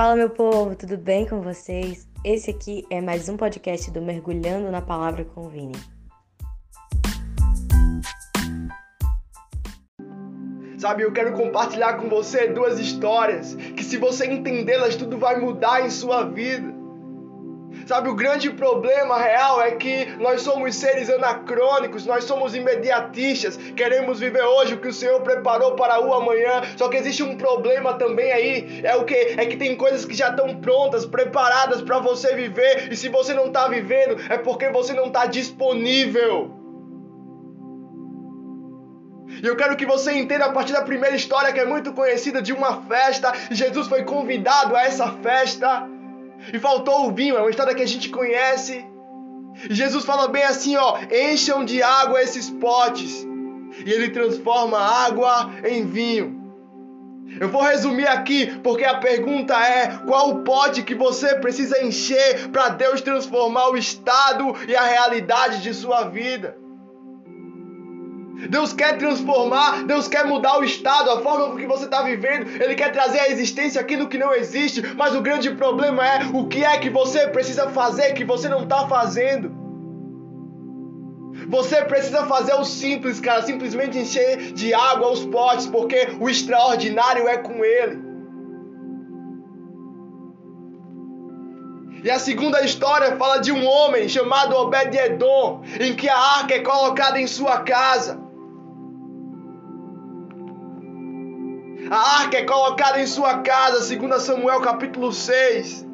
Fala, meu povo, tudo bem com vocês? Esse aqui é mais um podcast do Mergulhando na Palavra com o Vini. Sabe, eu quero compartilhar com você duas histórias que, se você entendê-las, tudo vai mudar em sua vida. Sabe, o grande problema real é que nós somos seres anacrônicos, nós somos imediatistas, queremos viver hoje o que o Senhor preparou para o amanhã. Só que existe um problema também aí, é o que é que tem coisas que já estão prontas, preparadas para você viver, e se você não está vivendo, é porque você não está disponível. E eu quero que você entenda a partir da primeira história que é muito conhecida de uma festa. Jesus foi convidado a essa festa e faltou o vinho, é uma história que a gente conhece. Jesus fala bem assim, ó, encham de água esses potes. E ele transforma água em vinho. Eu vou resumir aqui, porque a pergunta é: qual o pote que você precisa encher para Deus transformar o estado e a realidade de sua vida? Deus quer transformar, Deus quer mudar o estado, a forma com que você está vivendo. Ele quer trazer à existência aquilo que não existe. Mas o grande problema é o que é que você precisa fazer que você não está fazendo. Você precisa fazer o simples, cara, simplesmente encher de água os potes, porque o extraordinário é com Ele. E a segunda história fala de um homem chamado Obed-Edom, em que a arca é colocada em sua casa. A arca é colocada em sua casa, segundo Samuel capítulo 6.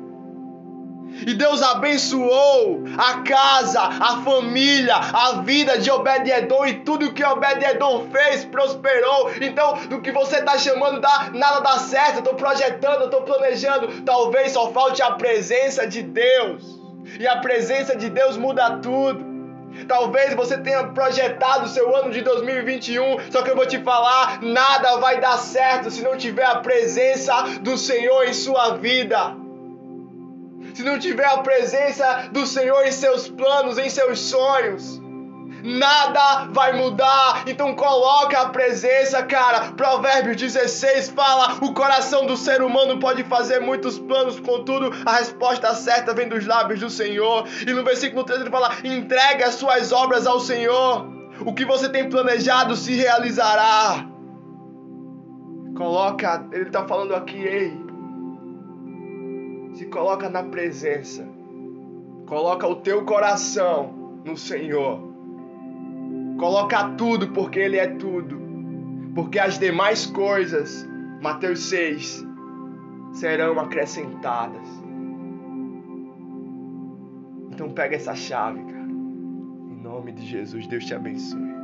E Deus abençoou a casa, a família, a vida de Obed-Edom e tudo que Obed-Edom fez prosperou. Então, do que você está chamando, dá, nada dá certo. Eu estou projetando, eu estou planejando. Talvez só falte a presença de Deus. E a presença de Deus muda tudo. Talvez você tenha projetado seu ano de 2021, só que eu vou te falar, nada vai dar certo se não tiver a presença do Senhor em sua vida. Se não tiver a presença do Senhor em seus planos, em seus sonhos nada vai mudar. Então coloca a presença, cara. Provérbios 16 fala: o coração do ser humano pode fazer muitos planos, contudo, a resposta certa vem dos lábios do Senhor. E no versículo 13 ele fala: entregue as suas obras ao Senhor. O que você tem planejado se realizará. Coloca, ele está falando aqui, ei. Se coloca na presença. Coloca o teu coração no Senhor. Coloca tudo porque Ele é tudo. Porque as demais coisas, Mateus 6, serão acrescentadas. Então pega essa chave, cara. Em nome de Jesus, Deus te abençoe.